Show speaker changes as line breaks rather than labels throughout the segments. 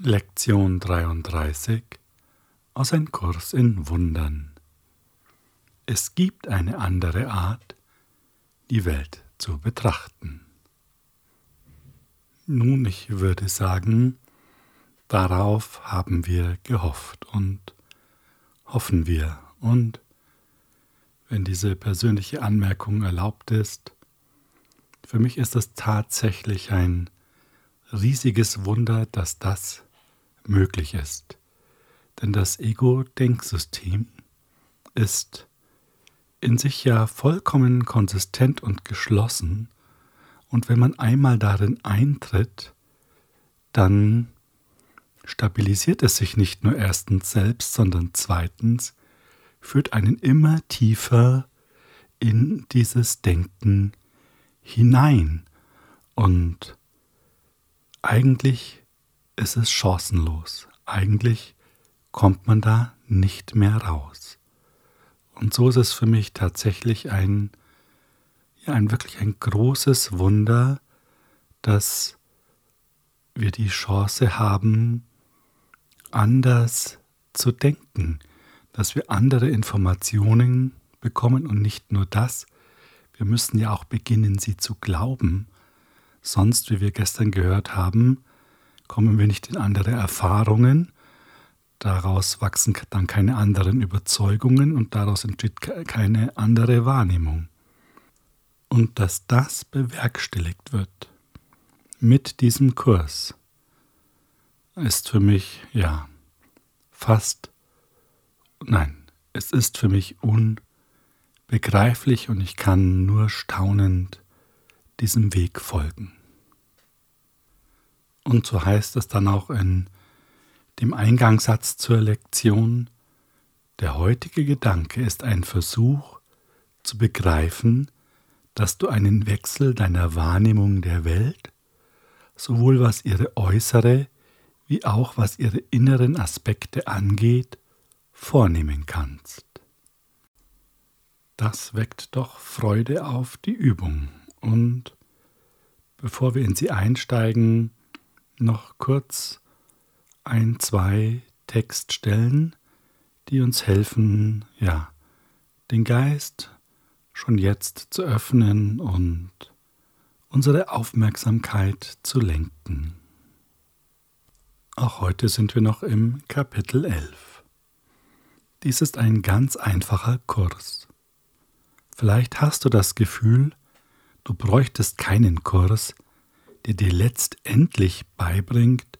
Lektion 33 aus Ein Kurs in Wundern. Es gibt eine andere Art, die Welt zu betrachten. Nun, ich würde sagen, darauf haben wir gehofft und hoffen wir. Und wenn diese persönliche Anmerkung erlaubt ist, für mich ist es tatsächlich ein riesiges Wunder, dass das möglich ist. Denn das Ego-Denksystem ist in sich ja vollkommen konsistent und geschlossen. Und wenn man einmal darin eintritt, dann stabilisiert es sich nicht nur erstens selbst, sondern zweitens führt einen immer tiefer in dieses Denken hinein. Und eigentlich ist es chancenlos. Eigentlich kommt man da nicht mehr raus. Und so ist es für mich tatsächlich ein, ja, ein wirklich ein großes Wunder, dass wir die Chance haben, anders zu denken, dass wir andere Informationen bekommen und nicht nur das, wir müssen ja auch beginnen, sie zu glauben. Sonst, wie wir gestern gehört haben, kommen wir nicht in andere Erfahrungen, daraus wachsen dann keine anderen Überzeugungen und daraus entsteht keine andere Wahrnehmung. Und dass das bewerkstelligt wird mit diesem Kurs, ist für mich, ja, fast, nein, es ist für mich unbegreiflich und ich kann nur staunend diesem Weg folgen. Und so heißt es dann auch in dem Eingangssatz zur Lektion, der heutige Gedanke ist ein Versuch zu begreifen, dass du einen Wechsel deiner Wahrnehmung der Welt, sowohl was ihre äußere wie auch was ihre inneren Aspekte angeht, vornehmen kannst. Das weckt doch Freude auf die Übung und bevor wir in sie einsteigen, noch kurz ein, zwei Textstellen, die uns helfen, ja, den Geist schon jetzt zu öffnen und unsere Aufmerksamkeit zu lenken. Auch heute sind wir noch im Kapitel 11. Dies ist ein ganz einfacher Kurs. Vielleicht hast du das Gefühl, du bräuchtest keinen Kurs, der dir letztendlich beibringt,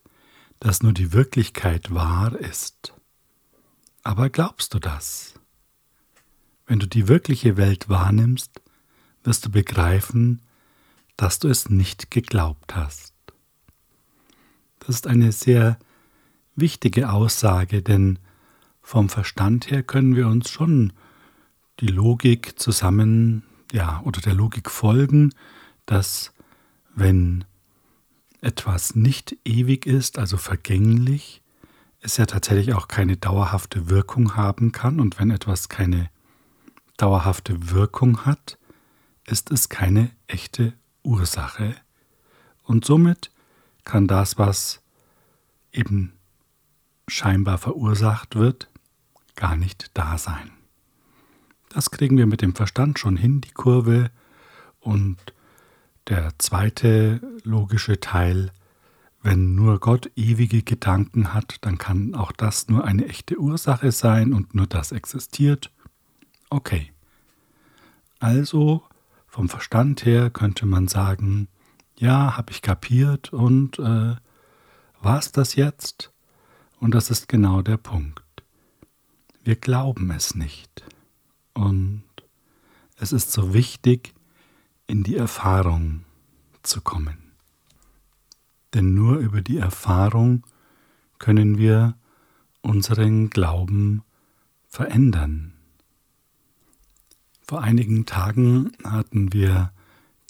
dass nur die Wirklichkeit wahr ist. Aber glaubst du das? Wenn du die wirkliche Welt wahrnimmst, wirst du begreifen, dass du es nicht geglaubt hast. Das ist eine sehr wichtige Aussage, denn vom Verstand her können wir uns schon die Logik zusammen, ja, oder der Logik folgen, dass wenn etwas nicht ewig ist, also vergänglich, es ja tatsächlich auch keine dauerhafte Wirkung haben kann. Und wenn etwas keine dauerhafte Wirkung hat, ist es keine echte Ursache. Und somit kann das, was eben scheinbar verursacht wird, gar nicht da sein. Das kriegen wir mit dem Verstand schon hin, die Kurve, und der zweite logische Teil, wenn nur Gott ewige Gedanken hat, dann kann auch das nur eine echte Ursache sein und nur das existiert. Okay. Also vom Verstand her könnte man sagen, ja, habe ich kapiert und äh, war es das jetzt? Und das ist genau der Punkt. Wir glauben es nicht. Und es ist so wichtig, in die Erfahrung zu kommen. Denn nur über die Erfahrung können wir unseren Glauben verändern. Vor einigen Tagen hatten wir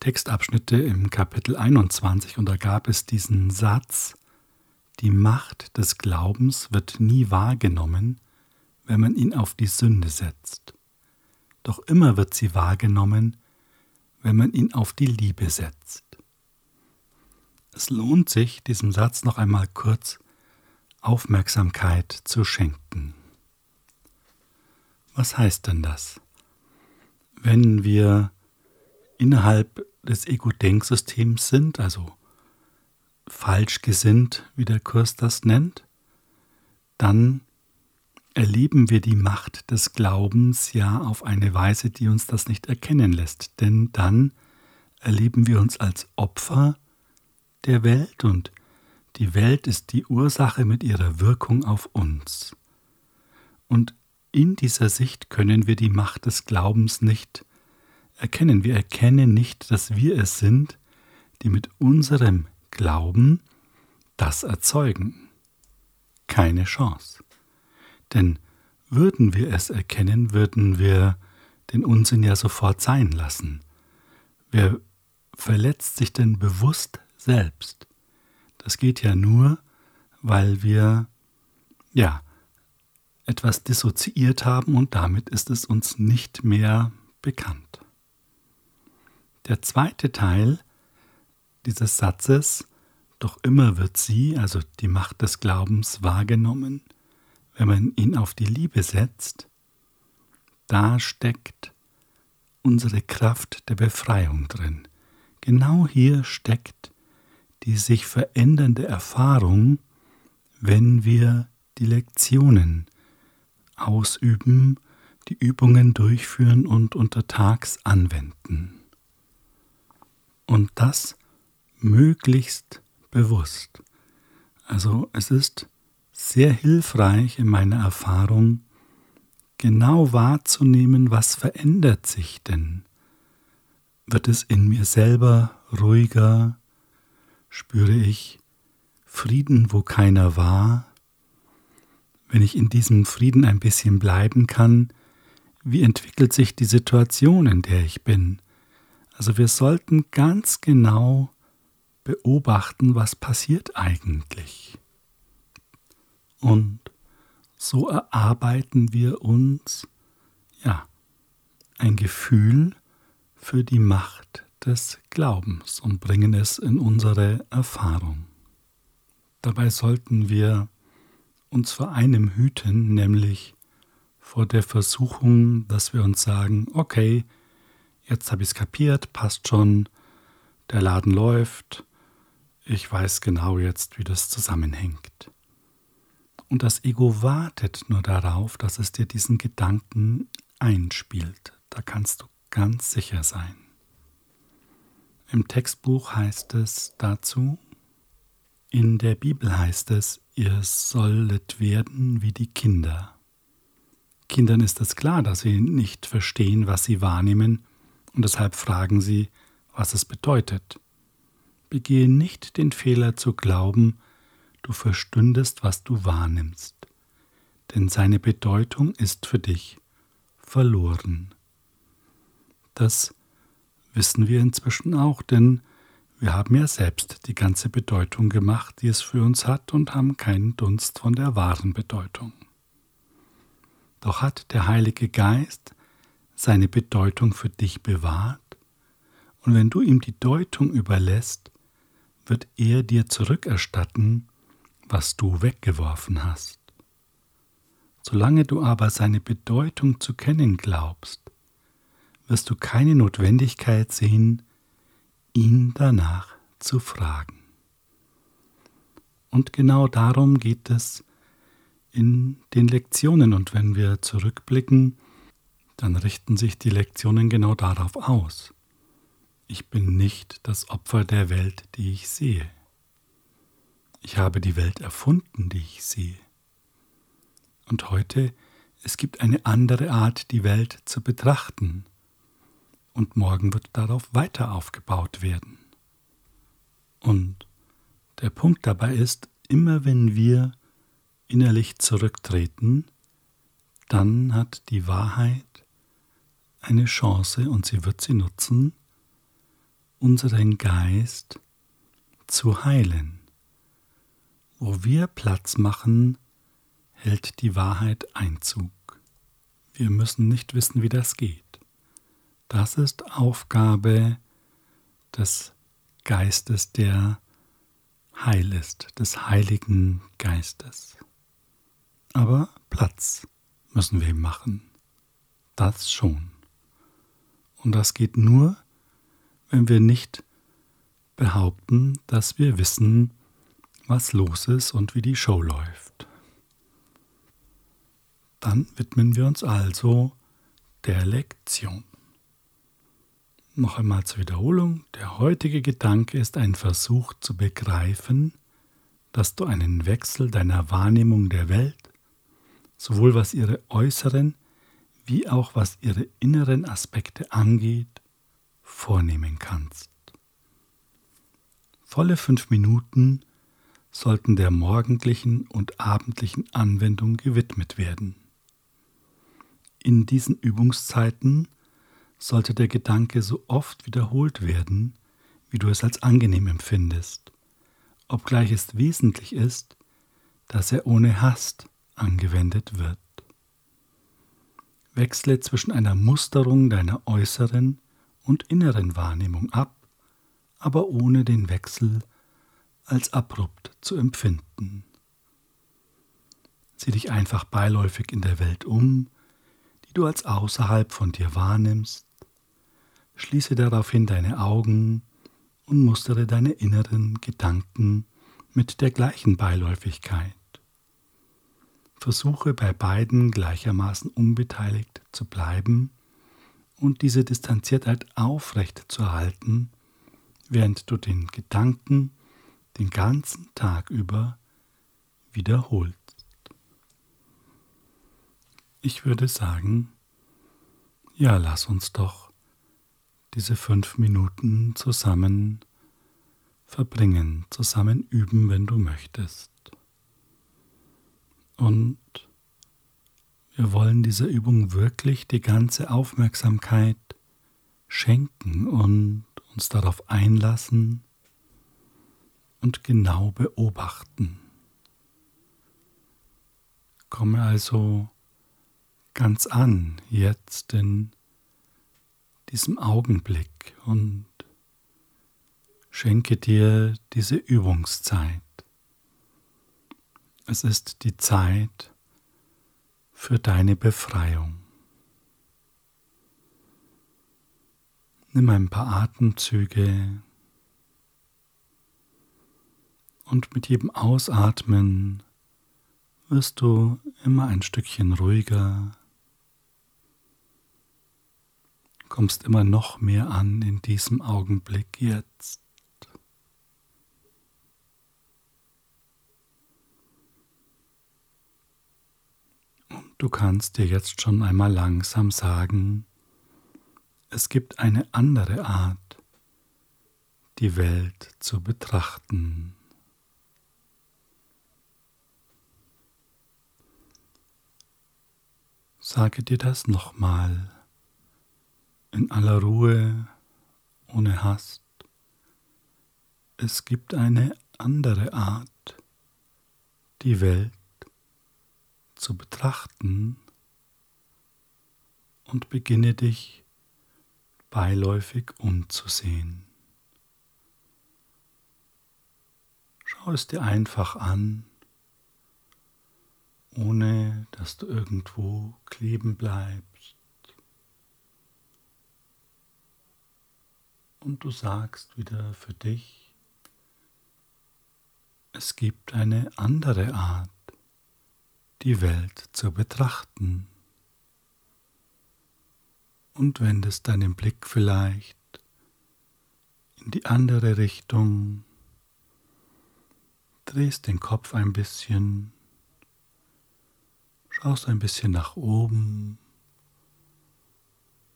Textabschnitte im Kapitel 21 und da gab es diesen Satz, die Macht des Glaubens wird nie wahrgenommen, wenn man ihn auf die Sünde setzt. Doch immer wird sie wahrgenommen, wenn man ihn auf die Liebe setzt. Es lohnt sich, diesem Satz noch einmal kurz Aufmerksamkeit zu schenken. Was heißt denn das? Wenn wir innerhalb des Ego-Denksystems sind, also falsch gesinnt, wie der Kurs das nennt, dann erleben wir die Macht des Glaubens ja auf eine Weise, die uns das nicht erkennen lässt. Denn dann erleben wir uns als Opfer der Welt und die Welt ist die Ursache mit ihrer Wirkung auf uns. Und in dieser Sicht können wir die Macht des Glaubens nicht erkennen. Wir erkennen nicht, dass wir es sind, die mit unserem Glauben das erzeugen. Keine Chance. Denn würden wir es erkennen, würden wir den Unsinn ja sofort sein lassen. Wer verletzt sich denn bewusst selbst? Das geht ja nur, weil wir ja etwas dissoziiert haben und damit ist es uns nicht mehr bekannt. Der zweite Teil dieses Satzes, doch immer wird sie, also die Macht des Glaubens, wahrgenommen, wenn man ihn auf die Liebe setzt, da steckt unsere Kraft der Befreiung drin. Genau hier steckt die sich verändernde Erfahrung, wenn wir die Lektionen ausüben, die Übungen durchführen und untertags anwenden. Und das möglichst bewusst. Also es ist sehr hilfreich in meiner Erfahrung, genau wahrzunehmen, was verändert sich denn. Wird es in mir selber ruhiger? Spüre ich Frieden, wo keiner war? Wenn ich in diesem Frieden ein bisschen bleiben kann, wie entwickelt sich die Situation, in der ich bin? Also wir sollten ganz genau beobachten, was passiert eigentlich. Und so erarbeiten wir uns ja ein Gefühl für die Macht des Glaubens und bringen es in unsere Erfahrung. Dabei sollten wir uns vor einem hüten, nämlich vor der Versuchung, dass wir uns sagen, okay, jetzt habe ich es kapiert, passt schon, der Laden läuft, ich weiß genau jetzt, wie das zusammenhängt. Und das Ego wartet nur darauf, dass es dir diesen Gedanken einspielt. Da kannst du ganz sicher sein. Im Textbuch heißt es dazu, in der Bibel heißt es, ihr sollet werden wie die Kinder. Kindern ist es klar, dass sie nicht verstehen, was sie wahrnehmen, und deshalb fragen sie, was es bedeutet. Begehe nicht den Fehler zu glauben, du verstündest, was du wahrnimmst, denn seine Bedeutung ist für dich verloren. Das wissen wir inzwischen auch, denn wir haben ja selbst die ganze Bedeutung gemacht, die es für uns hat, und haben keinen Dunst von der wahren Bedeutung. Doch hat der Heilige Geist seine Bedeutung für dich bewahrt, und wenn du ihm die Deutung überlässt, wird er dir zurückerstatten, was du weggeworfen hast. Solange du aber seine Bedeutung zu kennen glaubst, wirst du keine Notwendigkeit sehen, ihn danach zu fragen. Und genau darum geht es in den Lektionen. Und wenn wir zurückblicken, dann richten sich die Lektionen genau darauf aus. Ich bin nicht das Opfer der Welt, die ich sehe. Ich habe die Welt erfunden, die ich sehe. Und heute, es gibt eine andere Art, die Welt zu betrachten. Und morgen wird darauf weiter aufgebaut werden. Und der Punkt dabei ist, immer wenn wir innerlich zurücktreten, dann hat die Wahrheit eine Chance und sie wird sie nutzen, unseren Geist zu heilen. Wo wir Platz machen, hält die Wahrheit Einzug. Wir müssen nicht wissen, wie das geht. Das ist Aufgabe des Geistes der Heil ist, des Heiligen Geistes. Aber Platz müssen wir machen. Das schon. Und das geht nur, wenn wir nicht behaupten, dass wir wissen, was los ist und wie die Show läuft. Dann widmen wir uns also der Lektion. Noch einmal zur Wiederholung. Der heutige Gedanke ist ein Versuch zu begreifen, dass du einen Wechsel deiner Wahrnehmung der Welt, sowohl was ihre äußeren wie auch was ihre inneren Aspekte angeht, vornehmen kannst. Volle fünf Minuten sollten der morgendlichen und abendlichen Anwendung gewidmet werden. In diesen Übungszeiten sollte der Gedanke so oft wiederholt werden, wie du es als angenehm empfindest, obgleich es wesentlich ist, dass er ohne Hast angewendet wird. Wechsle zwischen einer Musterung deiner äußeren und inneren Wahrnehmung ab, aber ohne den Wechsel als abrupt zu empfinden. Sieh dich einfach beiläufig in der Welt um, die du als außerhalb von dir wahrnimmst, schließe daraufhin deine Augen und mustere deine inneren Gedanken mit der gleichen Beiläufigkeit. Versuche bei beiden gleichermaßen unbeteiligt zu bleiben und diese Distanziertheit aufrecht zu erhalten, während du den Gedanken den ganzen Tag über wiederholst. Ich würde sagen, ja, lass uns doch diese fünf Minuten zusammen verbringen, zusammen üben, wenn du möchtest. Und wir wollen dieser Übung wirklich die ganze Aufmerksamkeit schenken und uns darauf einlassen und genau beobachten. Komme also ganz an jetzt in diesem Augenblick und schenke dir diese Übungszeit. Es ist die Zeit für deine Befreiung. Nimm ein paar Atemzüge und mit jedem Ausatmen wirst du immer ein Stückchen ruhiger, kommst immer noch mehr an in diesem Augenblick jetzt. Du kannst dir jetzt schon einmal langsam sagen, es gibt eine andere Art, die Welt zu betrachten. Sage dir das nochmal in aller Ruhe, ohne Hast. Es gibt eine andere Art, die Welt zu betrachten und beginne dich beiläufig umzusehen. Schau es dir einfach an, ohne dass du irgendwo kleben bleibst. Und du sagst wieder für dich, es gibt eine andere Art die Welt zu betrachten. Und wendest deinen Blick vielleicht in die andere Richtung, drehst den Kopf ein bisschen, schaust ein bisschen nach oben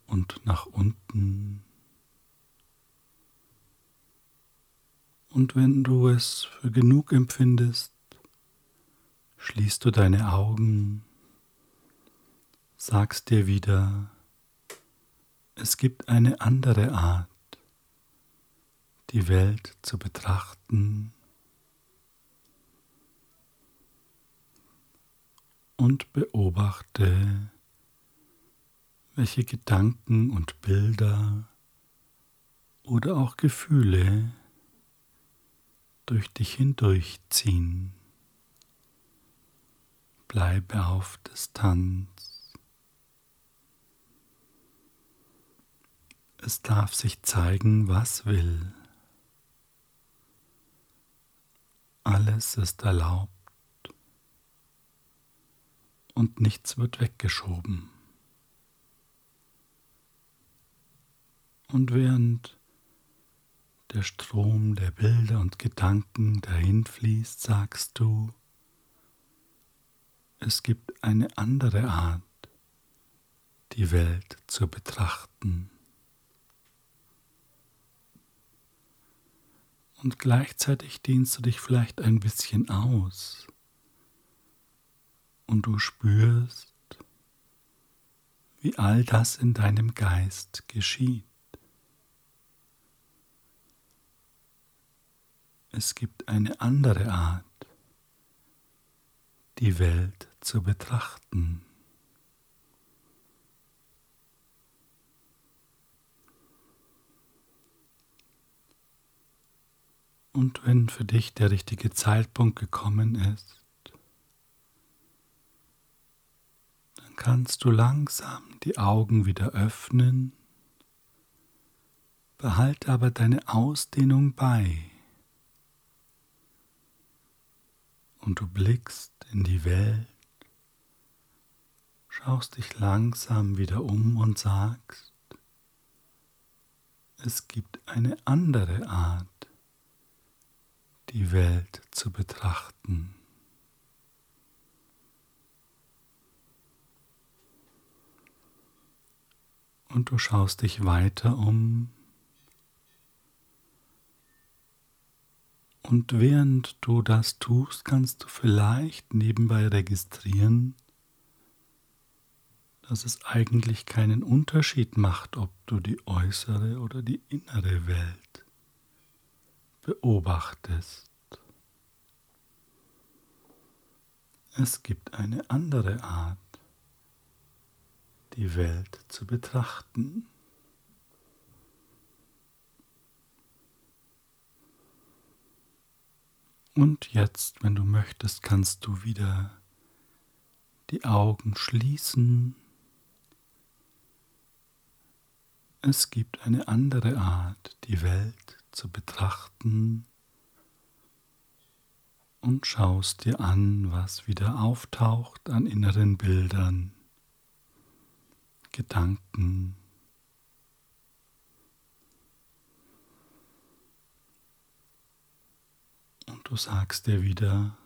und nach unten. Und wenn du es für genug empfindest, schließt du deine Augen, sagst dir wieder, es gibt eine andere Art, die Welt zu betrachten und beobachte, welche Gedanken und Bilder oder auch Gefühle durch dich hindurchziehen. Bleibe auf Distanz. Es darf sich zeigen, was will. Alles ist erlaubt und nichts wird weggeschoben. Und während der Strom der Bilder und Gedanken dahin fließt, sagst du, es gibt eine andere Art, die Welt zu betrachten. Und gleichzeitig dehnst du dich vielleicht ein bisschen aus und du spürst, wie all das in deinem Geist geschieht. Es gibt eine andere Art, die Welt zu betrachten. Und wenn für dich der richtige Zeitpunkt gekommen ist, dann kannst du langsam die Augen wieder öffnen, behalte aber deine Ausdehnung bei. Und du blickst in die Welt, schaust dich langsam wieder um und sagst, es gibt eine andere Art die Welt zu betrachten. Und du schaust dich weiter um. Und während du das tust, kannst du vielleicht nebenbei registrieren, dass es eigentlich keinen Unterschied macht, ob du die äußere oder die innere Welt beobachtest. Es gibt eine andere Art, die Welt zu betrachten. Und jetzt, wenn du möchtest, kannst du wieder die Augen schließen. Es gibt eine andere Art, die Welt zu betrachten und schaust dir an, was wieder auftaucht an inneren Bildern, Gedanken. Und du sagst dir wieder,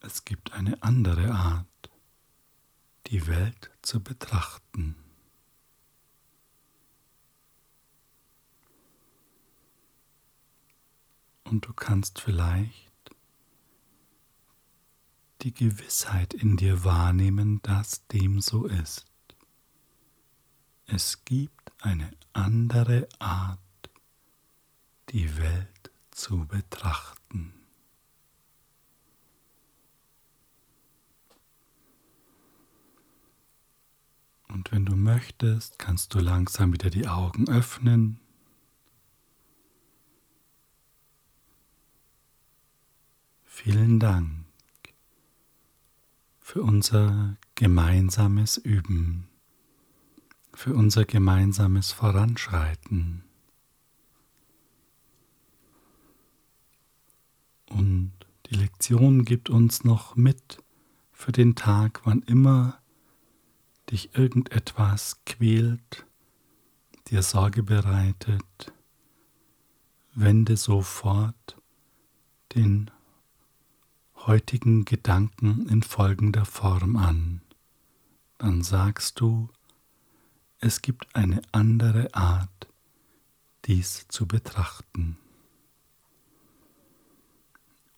es gibt eine andere Art, die Welt zu betrachten. Und du kannst vielleicht die Gewissheit in dir wahrnehmen, dass dem so ist. Es gibt eine andere Art, die Welt zu betrachten. Und wenn du möchtest, kannst du langsam wieder die Augen öffnen Vielen Dank für unser gemeinsames Üben, für unser gemeinsames Voranschreiten. Und die Lektion gibt uns noch mit für den Tag, wann immer dich irgendetwas quält, dir Sorge bereitet, wende sofort den heutigen Gedanken in folgender Form an, dann sagst du, es gibt eine andere Art, dies zu betrachten.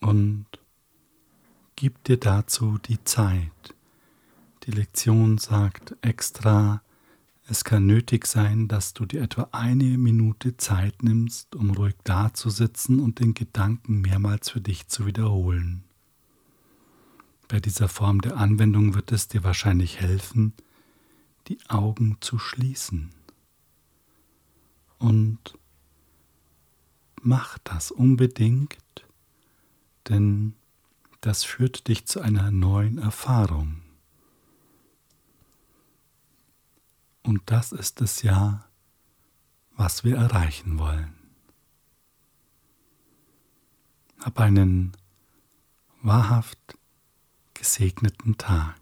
Und gib dir dazu die Zeit. Die Lektion sagt extra, es kann nötig sein, dass du dir etwa eine Minute Zeit nimmst, um ruhig dazusitzen und den Gedanken mehrmals für dich zu wiederholen. Bei dieser Form der Anwendung wird es dir wahrscheinlich helfen, die Augen zu schließen und mach das unbedingt, denn das führt dich zu einer neuen Erfahrung. Und das ist es ja, was wir erreichen wollen. Hab einen wahrhaft gesegneten Tag.